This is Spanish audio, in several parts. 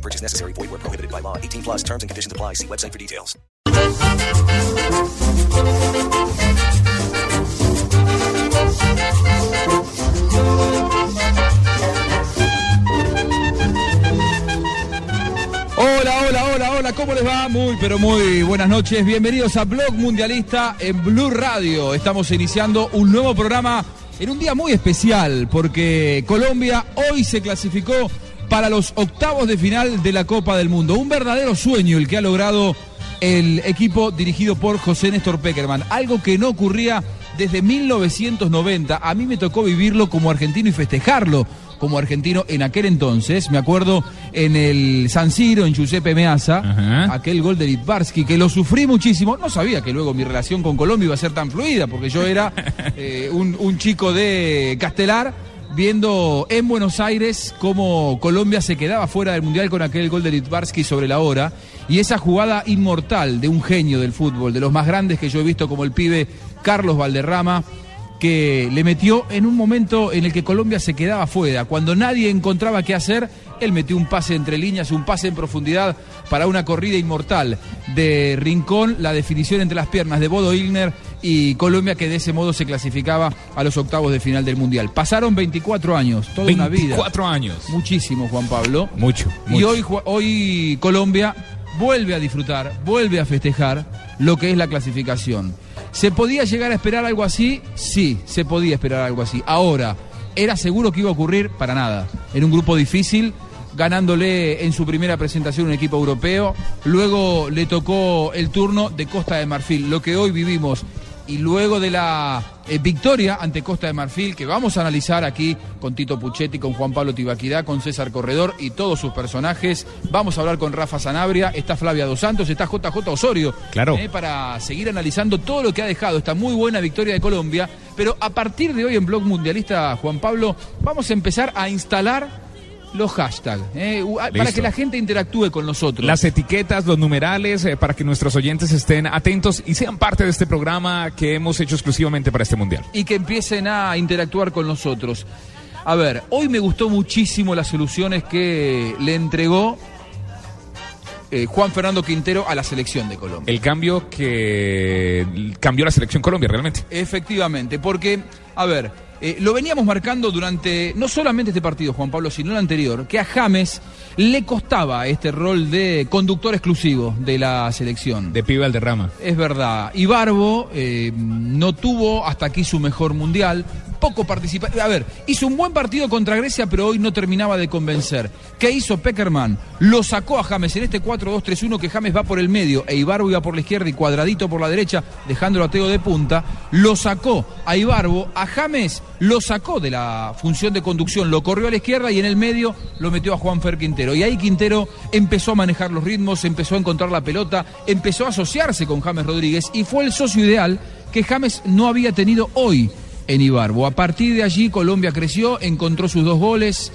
No purchase necessary. Void where prohibited by law. 18 plus terms and conditions apply. See website for details. Hola, hola, hola, hola, ¿cómo les va? Muy, pero muy buenas noches. Bienvenidos a Blog Mundialista en Blue Radio. Estamos iniciando un nuevo programa en un día muy especial porque Colombia hoy se clasificó para los octavos de final de la Copa del Mundo. Un verdadero sueño el que ha logrado el equipo dirigido por José Néstor Peckerman. Algo que no ocurría desde 1990. A mí me tocó vivirlo como argentino y festejarlo como argentino en aquel entonces. Me acuerdo en el San Siro, en Giuseppe Meazza, Ajá. aquel gol de Litvarsky, que lo sufrí muchísimo. No sabía que luego mi relación con Colombia iba a ser tan fluida, porque yo era eh, un, un chico de Castelar viendo en Buenos Aires cómo Colombia se quedaba fuera del Mundial con aquel gol de Litvarsky sobre la hora. Y esa jugada inmortal de un genio del fútbol, de los más grandes que yo he visto como el pibe Carlos Valderrama, que le metió en un momento en el que Colombia se quedaba fuera. Cuando nadie encontraba qué hacer, él metió un pase entre líneas, un pase en profundidad para una corrida inmortal de Rincón, la definición entre las piernas de Bodo Ilner y Colombia que de ese modo se clasificaba a los octavos de final del Mundial. Pasaron 24 años, toda una vida. 24 años. Muchísimo, Juan Pablo. Mucho. Y mucho. hoy, hoy Colombia vuelve a disfrutar, vuelve a festejar lo que es la clasificación. ¿Se podía llegar a esperar algo así? Sí, se podía esperar algo así. Ahora, ¿era seguro que iba a ocurrir? Para nada. En un grupo difícil, ganándole en su primera presentación un equipo europeo. Luego le tocó el turno de Costa de Marfil. Lo que hoy vivimos y luego de la eh, victoria ante Costa de Marfil, que vamos a analizar aquí con Tito Puchetti, con Juan Pablo Tibaquirá, con César Corredor y todos sus personajes. Vamos a hablar con Rafa Sanabria, está Flavia Dos Santos, está JJ Osorio. Claro. eh, para seguir analizando todo lo que ha dejado esta muy buena victoria de Colombia. Pero a partir de hoy en Blog Mundialista, Juan Pablo, vamos a empezar a instalar los hashtags, eh, u- para que la gente interactúe con nosotros. Las etiquetas, los numerales, eh, para que nuestros oyentes estén atentos y sean parte de este programa que hemos hecho exclusivamente para este mundial. y que empiecen a interactuar con nosotros. A ver, hoy me gustó muchísimo las soluciones que le entregó eh, Juan Fernando Quintero a la selección de Colombia. El cambio que cambió la selección Colombia realmente. Efectivamente, porque, a ver, eh, lo veníamos marcando durante no solamente este partido, Juan Pablo, sino el anterior, que a James le costaba este rol de conductor exclusivo de la selección. De pibe al derrama. Es verdad. Ibarbo eh, no tuvo hasta aquí su mejor mundial. Poco participa. A ver, hizo un buen partido contra Grecia, pero hoy no terminaba de convencer. ¿Qué hizo Peckerman? Lo sacó a James en este 4-2-3-1 que James va por el medio e Ibarbo iba por la izquierda y cuadradito por la derecha, dejándolo a Teo de punta. Lo sacó a Ibarbo. A James lo sacó de la función de conducción, lo corrió a la izquierda y en el medio lo metió a Juan Fer Quintero. Y ahí Quintero empezó a manejar los ritmos, empezó a encontrar la pelota, empezó a asociarse con James Rodríguez y fue el socio ideal que James no había tenido hoy en Ibarbo. A partir de allí Colombia creció, encontró sus dos goles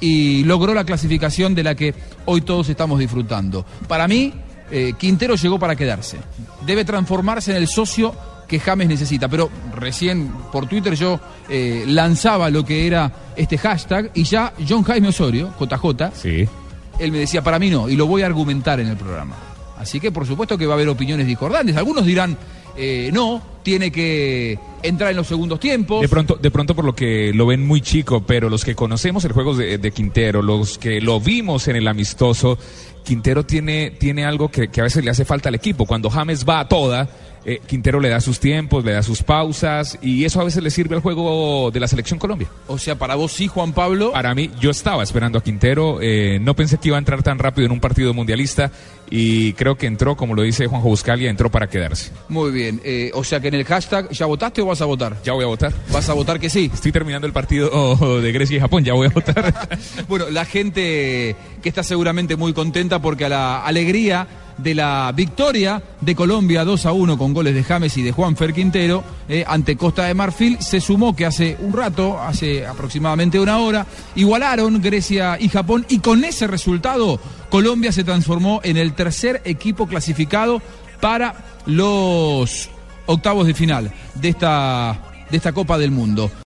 y logró la clasificación de la que hoy todos estamos disfrutando. Para mí, eh, Quintero llegó para quedarse. Debe transformarse en el socio que James necesita. Pero recién por Twitter yo eh, lanzaba lo que era este hashtag y ya John Jaime Osorio, JJ, Sí. él me decía, para mí no, y lo voy a argumentar en el programa. Así que por supuesto que va a haber opiniones discordantes. Algunos dirán, eh, no, tiene que entrar en los segundos tiempos. De pronto, de pronto por lo que lo ven muy chico, pero los que conocemos el juego de, Quintero, los que lo vimos en el amistoso, Quintero tiene, tiene algo que a veces le hace falta al equipo. Cuando James va a toda, eh, Quintero le da sus tiempos, le da sus pausas, y eso a veces le sirve al juego de la selección Colombia. O sea, para vos sí, Juan Pablo. Para mí, yo estaba esperando a Quintero, eh, no pensé que iba a entrar tan rápido en un partido mundialista, y creo que entró, como lo dice Juanjo Buscalia, entró para quedarse. Muy bien. eh, o sea que en el hashtag, ¿ya votaste o vas a votar? Ya voy a votar. Vas a votar que sí. Estoy terminando el partido de Grecia y Japón, ya voy a votar. Bueno, la gente que está seguramente muy contenta porque a la alegría de la victoria de Colombia 2 a 1 con goles de James y de Juan Fer Quintero eh, ante Costa de Marfil. Se sumó que hace un rato, hace aproximadamente una hora, igualaron Grecia y Japón y con ese resultado Colombia se transformó en el tercer equipo clasificado para los octavos de final de esta, de esta Copa del Mundo.